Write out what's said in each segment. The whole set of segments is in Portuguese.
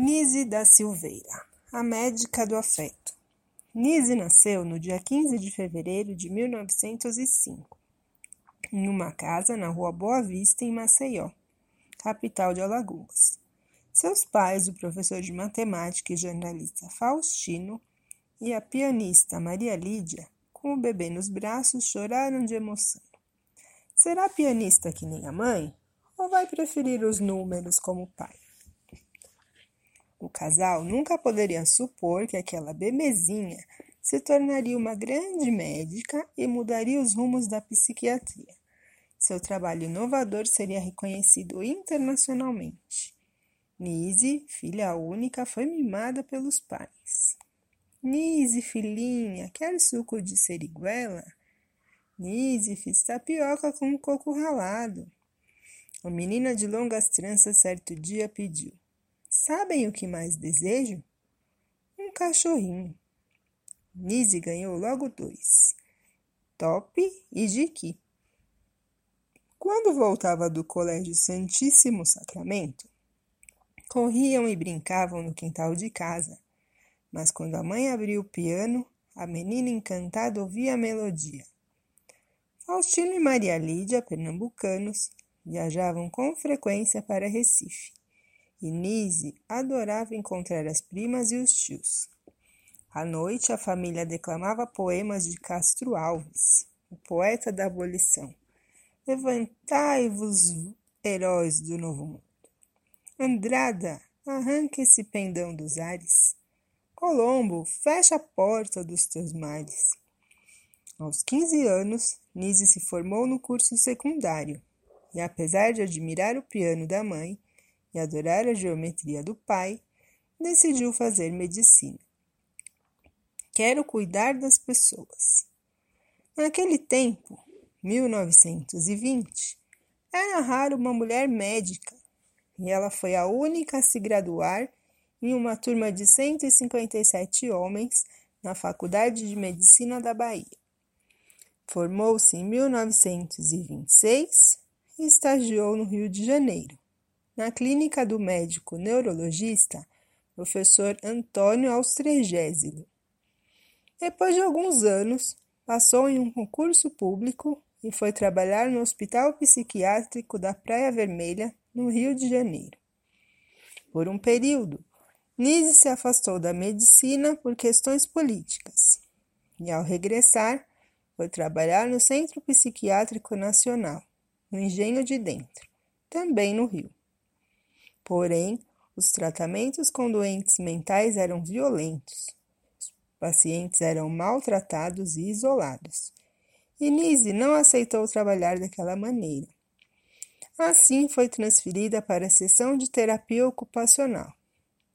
Nise da Silveira, a médica do afeto. Nise nasceu no dia 15 de fevereiro de 1905, em uma casa na rua Boa Vista, em Maceió, capital de Alagoas. Seus pais, o professor de matemática e jornalista Faustino, e a pianista Maria Lídia, com o bebê nos braços, choraram de emoção. Será pianista que nem a mãe? Ou vai preferir os números como pai? O casal nunca poderia supor que aquela bebezinha se tornaria uma grande médica e mudaria os rumos da psiquiatria. Seu trabalho inovador seria reconhecido internacionalmente. Nise, filha única, foi mimada pelos pais. Nise, filhinha, quer suco de seriguela? Nise, fiz tapioca com coco ralado. A menina de longas tranças certo dia pediu. Sabem o que mais desejo? Um cachorrinho. Nise ganhou logo dois, Top e Jiqui. Quando voltava do Colégio Santíssimo Sacramento, corriam e brincavam no quintal de casa. Mas quando a mãe abriu o piano, a menina encantada ouvia a melodia. Faustino e Maria Lídia, pernambucanos, viajavam com frequência para Recife. E Nise adorava encontrar as primas e os tios. À noite, a família declamava poemas de Castro Alves, o poeta da abolição. Levantai-vos, heróis do novo mundo. Andrada, arranca esse pendão dos ares. Colombo, fecha a porta dos teus mares. Aos 15 anos, Nise se formou no curso secundário e, apesar de admirar o piano da mãe, e adorar a geometria do pai, decidiu fazer medicina. Quero cuidar das pessoas. Naquele tempo, 1920, era raro uma mulher médica e ela foi a única a se graduar em uma turma de 157 homens na Faculdade de Medicina da Bahia. Formou-se em 1926 e estagiou no Rio de Janeiro na clínica do médico neurologista professor Antônio Austregésilo. Depois de alguns anos, passou em um concurso público e foi trabalhar no Hospital Psiquiátrico da Praia Vermelha, no Rio de Janeiro. Por um período, Nise se afastou da medicina por questões políticas e, ao regressar, foi trabalhar no Centro Psiquiátrico Nacional, no Engenho de Dentro, também no Rio. Porém, os tratamentos com doentes mentais eram violentos. Os pacientes eram maltratados e isolados. E Nise não aceitou trabalhar daquela maneira. Assim, foi transferida para a seção de terapia ocupacional,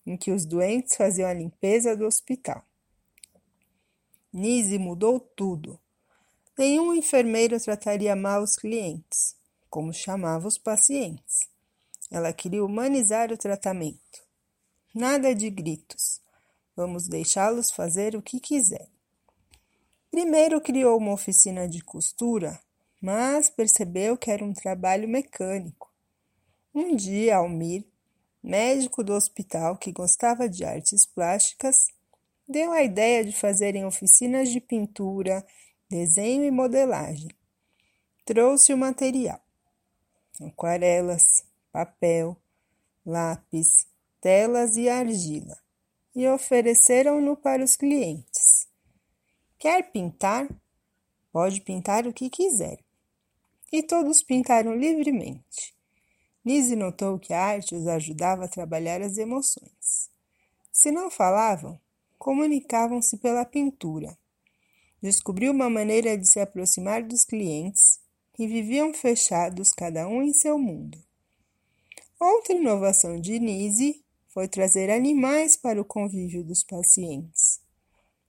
em que os doentes faziam a limpeza do hospital. Nise mudou tudo. Nenhum enfermeiro trataria mal os clientes, como chamava os pacientes. Ela queria humanizar o tratamento. Nada de gritos. Vamos deixá-los fazer o que quiserem. Primeiro criou uma oficina de costura, mas percebeu que era um trabalho mecânico. Um dia, Almir, médico do hospital que gostava de artes plásticas, deu a ideia de fazerem oficinas de pintura, desenho e modelagem. Trouxe o material: aquarelas, papel, lápis, telas e argila, e ofereceram-no para os clientes. Quer pintar? Pode pintar o que quiser. E todos pintaram livremente. Lise notou que a arte os ajudava a trabalhar as emoções. Se não falavam, comunicavam-se pela pintura. Descobriu uma maneira de se aproximar dos clientes e viviam fechados, cada um em seu mundo. Outra inovação de Nise foi trazer animais para o convívio dos pacientes.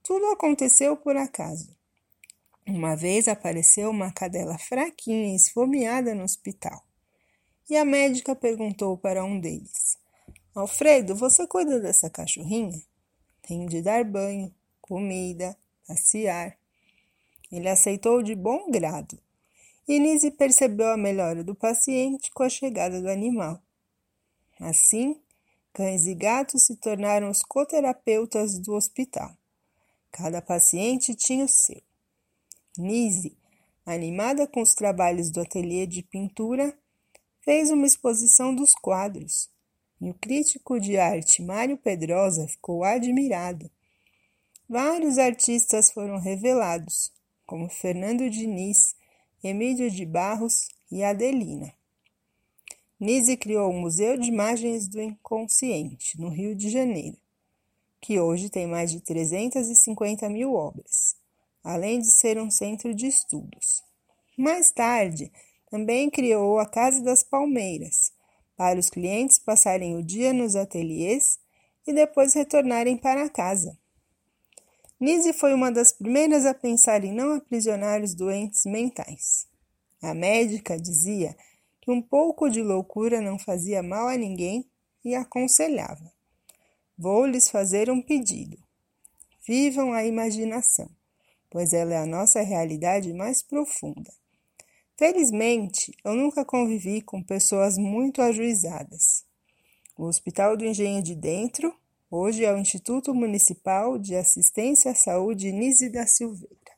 Tudo aconteceu por acaso. Uma vez apareceu uma cadela fraquinha e esfomeada no hospital. E a médica perguntou para um deles: Alfredo, você cuida dessa cachorrinha? Tem de dar banho, comida, passear. Ele aceitou de bom grado. E Nise percebeu a melhora do paciente com a chegada do animal. Assim, Cães e gatos se tornaram os coterapeutas do hospital. Cada paciente tinha o seu. Nise, animada com os trabalhos do ateliê de pintura, fez uma exposição dos quadros. E o crítico de arte Mário Pedrosa ficou admirado. Vários artistas foram revelados, como Fernando Diniz, Emílio de Barros e Adelina. Nise criou o Museu de Imagens do Inconsciente, no Rio de Janeiro, que hoje tem mais de 350 mil obras, além de ser um centro de estudos. Mais tarde, também criou a Casa das Palmeiras, para os clientes passarem o dia nos ateliês e depois retornarem para casa. Nise foi uma das primeiras a pensar em não aprisionar os doentes mentais. A médica dizia que um pouco de loucura não fazia mal a ninguém e aconselhava: Vou lhes fazer um pedido. Vivam a imaginação, pois ela é a nossa realidade mais profunda. Felizmente, eu nunca convivi com pessoas muito ajuizadas. O Hospital do Engenho de Dentro hoje é o Instituto Municipal de Assistência à Saúde Nise da Silveira.